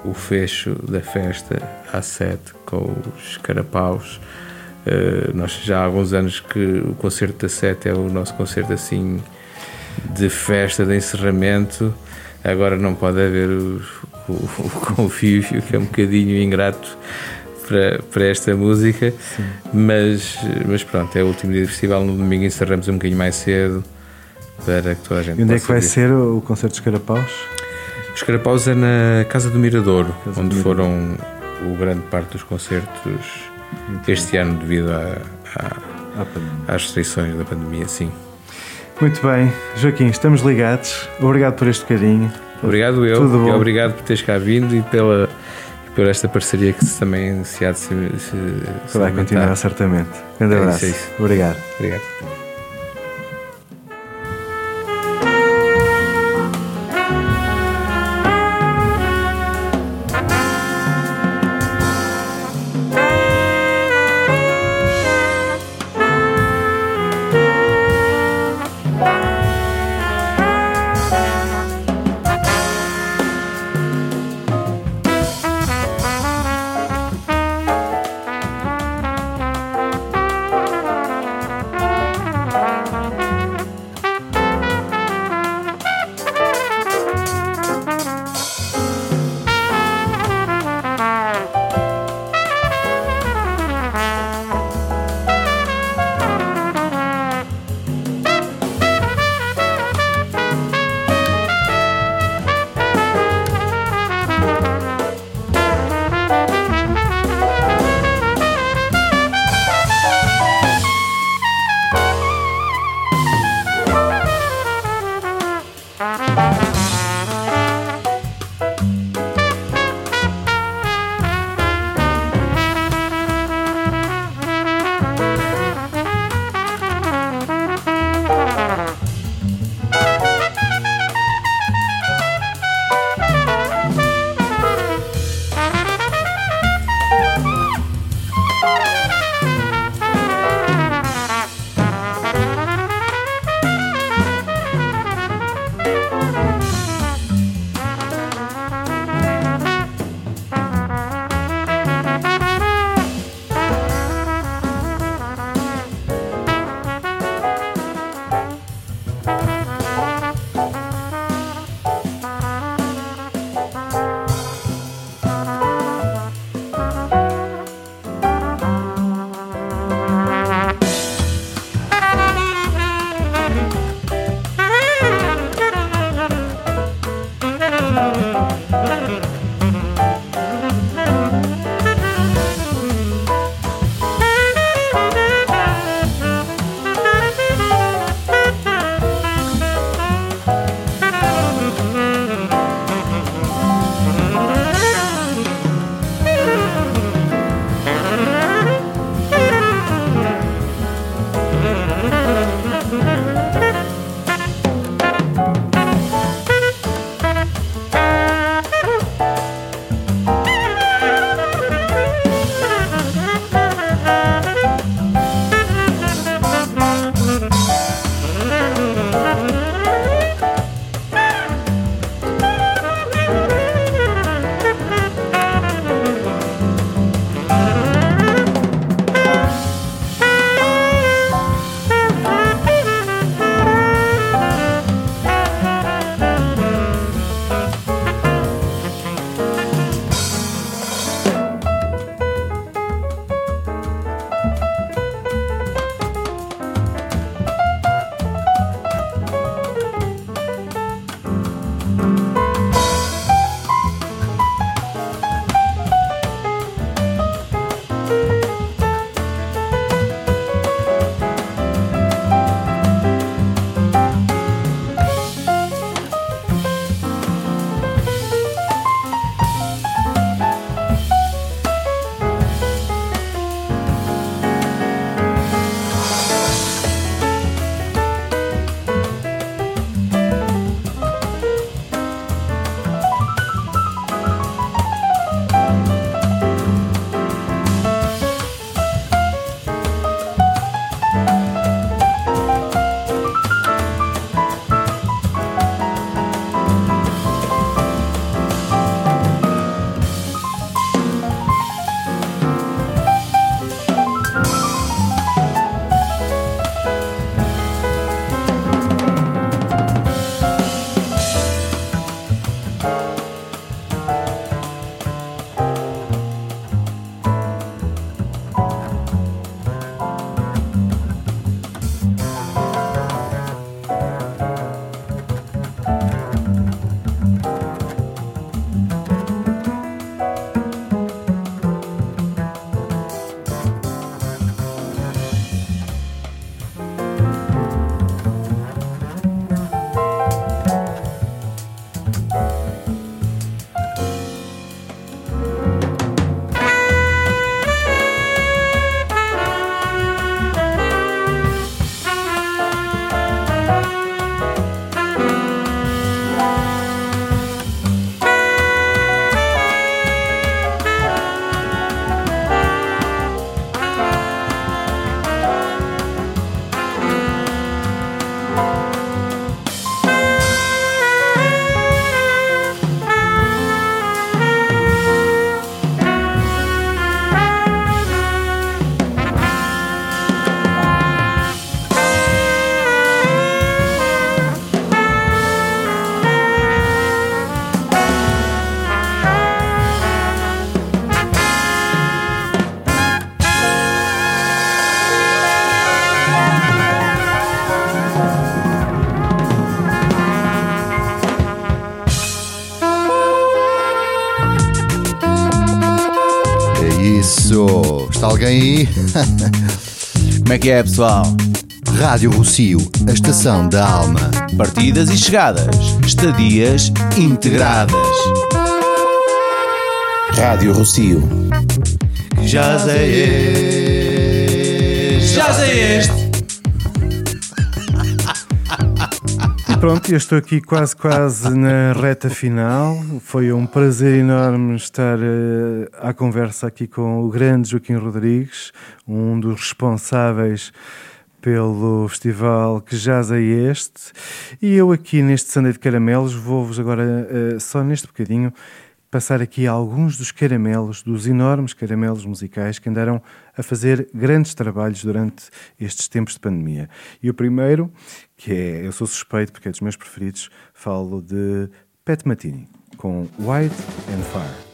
Speaker 5: o, fecho da festa às sete com os carapaus. Eh, nós já há alguns anos que o concerto da sete é o nosso concerto assim de festa, de encerramento. Agora não pode haver o, o, o convívio, que é um bocadinho ingrato para, para esta música, mas, mas pronto, é o último dia do festival. No domingo encerramos um bocadinho mais cedo para que toda a gente
Speaker 3: E onde é que vai
Speaker 5: vir.
Speaker 3: ser o concerto dos Carapaus?
Speaker 5: Os Carapaus é na Casa do Miradouro,
Speaker 3: Casa
Speaker 5: onde
Speaker 3: do
Speaker 5: foram o grande parte dos concertos este ano devido à- à-
Speaker 3: pandemia.
Speaker 5: às restrições da pandemia, sim.
Speaker 3: Muito bem, Joaquim, estamos ligados. Obrigado por este bocadinho.
Speaker 5: Obrigado eu
Speaker 3: Tudo bom.
Speaker 5: e obrigado por teres cá vindo e pela, por esta parceria que se também se há de se, se, se
Speaker 3: Vai continuar, certamente. Grande
Speaker 5: É isso,
Speaker 3: abraço.
Speaker 5: é isso.
Speaker 3: Obrigado.
Speaker 5: Obrigado.
Speaker 1: Alguém aí?
Speaker 2: Como é que é, pessoal?
Speaker 1: Rádio Rocio, a estação da alma.
Speaker 2: Partidas e chegadas, estadias integradas.
Speaker 6: Rádio Rocio.
Speaker 2: Já sei este. Já sei este.
Speaker 3: Pronto, eu estou aqui quase, quase na reta final. Foi um prazer enorme estar uh, à conversa aqui com o grande Joaquim Rodrigues, um dos responsáveis pelo festival Que Jazz é Este. E eu aqui neste Sunday de Caramelos vou-vos agora, uh, só neste bocadinho, passar aqui alguns dos caramelos, dos enormes caramelos musicais que andaram a fazer grandes trabalhos durante estes tempos de pandemia. E o primeiro, que é, eu sou suspeito porque é dos meus preferidos, falo de Pat Matini, com White and Fire.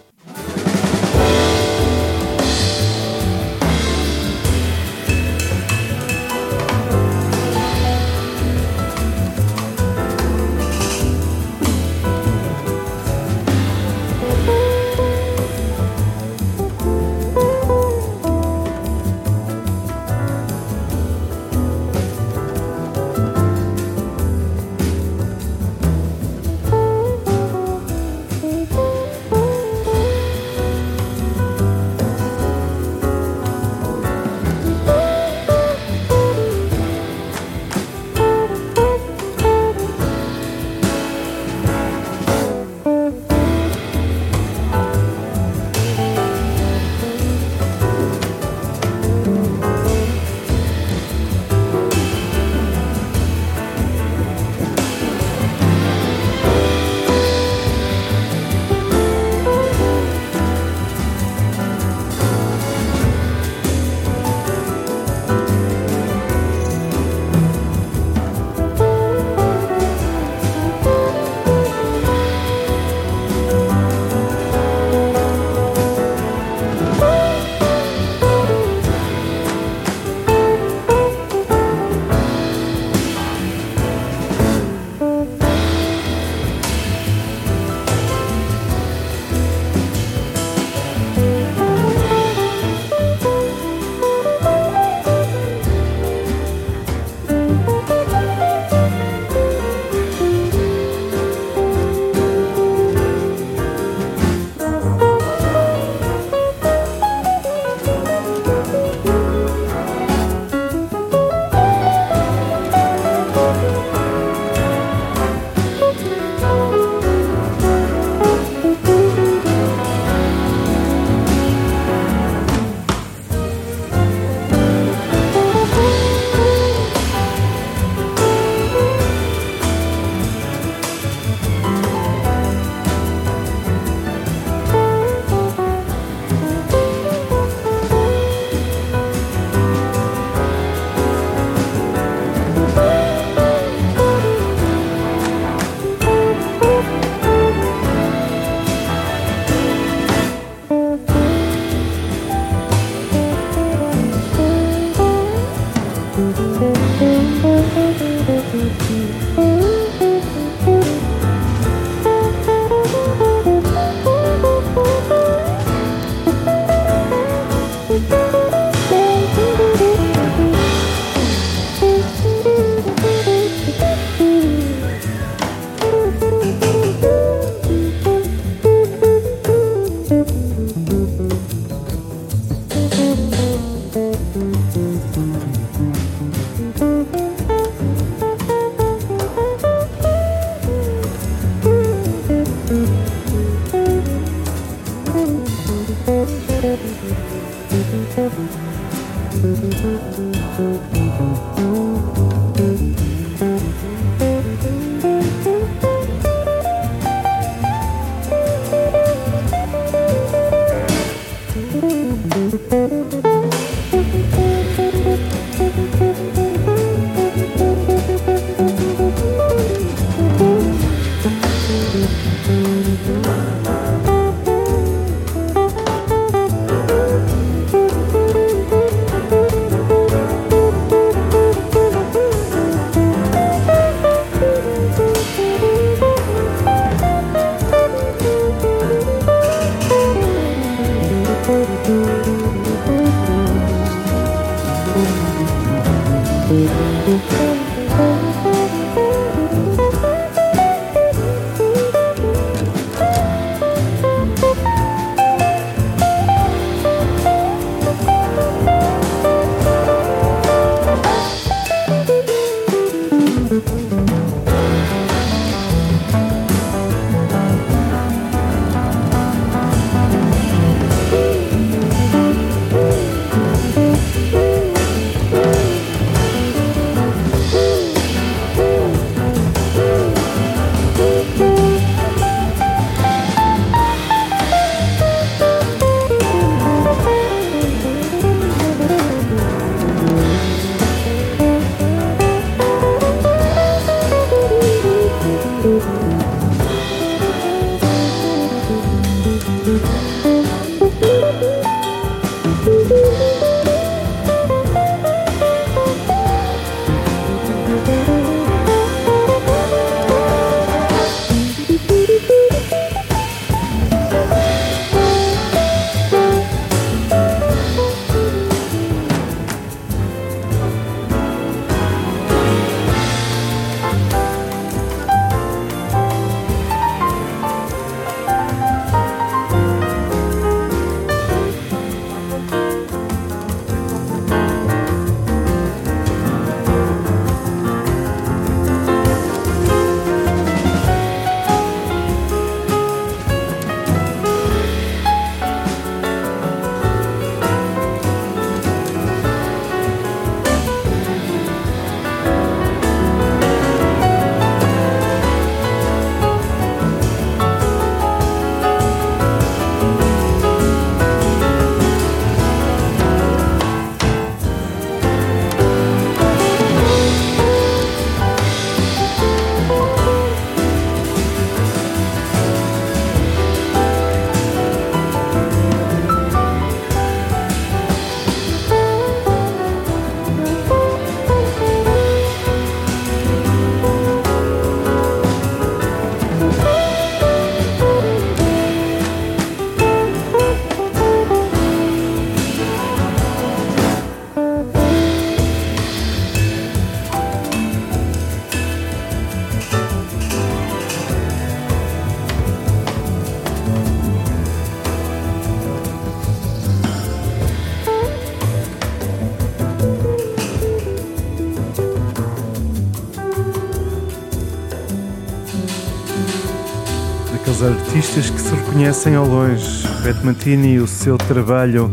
Speaker 7: Artistas que se reconhecem ao longe. Pat Mantini e o seu trabalho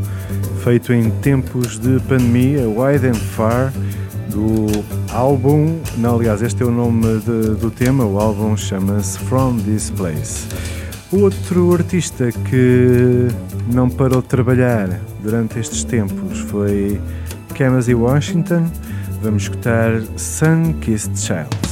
Speaker 7: feito em tempos de pandemia, Wide and Far, do álbum, não, aliás, este é o nome de, do tema, o álbum chama-se From This Place. Outro artista que não parou de trabalhar durante estes tempos foi Kamasi Washington. Vamos escutar Sun Kissed Child.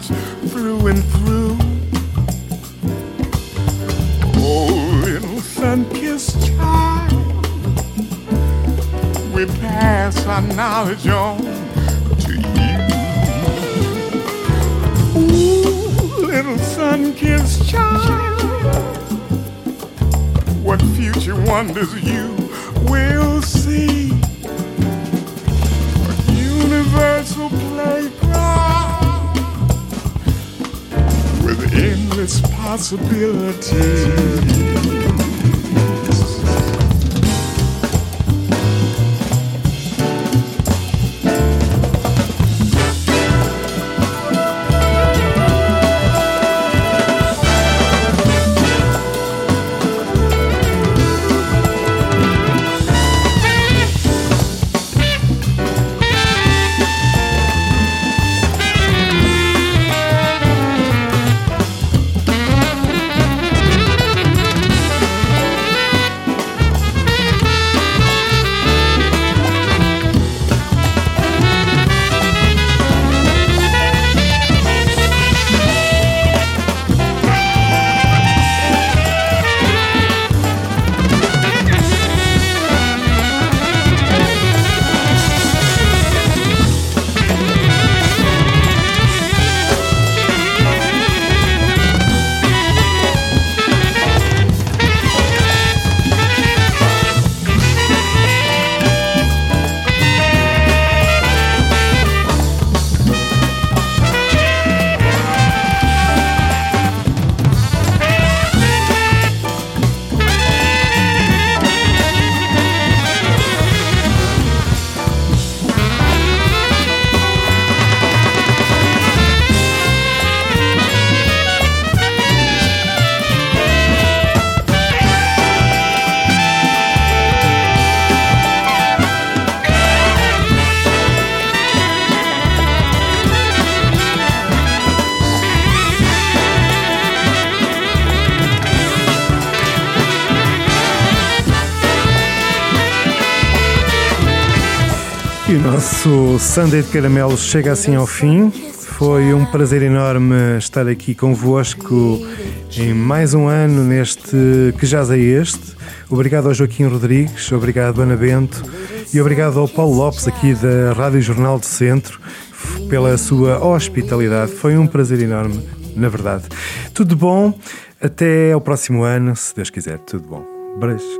Speaker 6: Through and through. Oh, little sun kissed child. We pass our knowledge on to you. Ooh, little sun kissed child. What future wonders you will see. possibility.
Speaker 3: E o nosso Sunday de Caramelos chega assim ao fim. Foi um prazer enorme estar aqui convosco em mais um ano neste Que Jazz é Este. Obrigado ao Joaquim Rodrigues, obrigado Ana Bento e obrigado ao Paulo Lopes aqui da Rádio Jornal do Centro pela sua hospitalidade. Foi um prazer enorme, na verdade. Tudo bom, até ao próximo ano, se Deus quiser. Tudo bom. Abraços.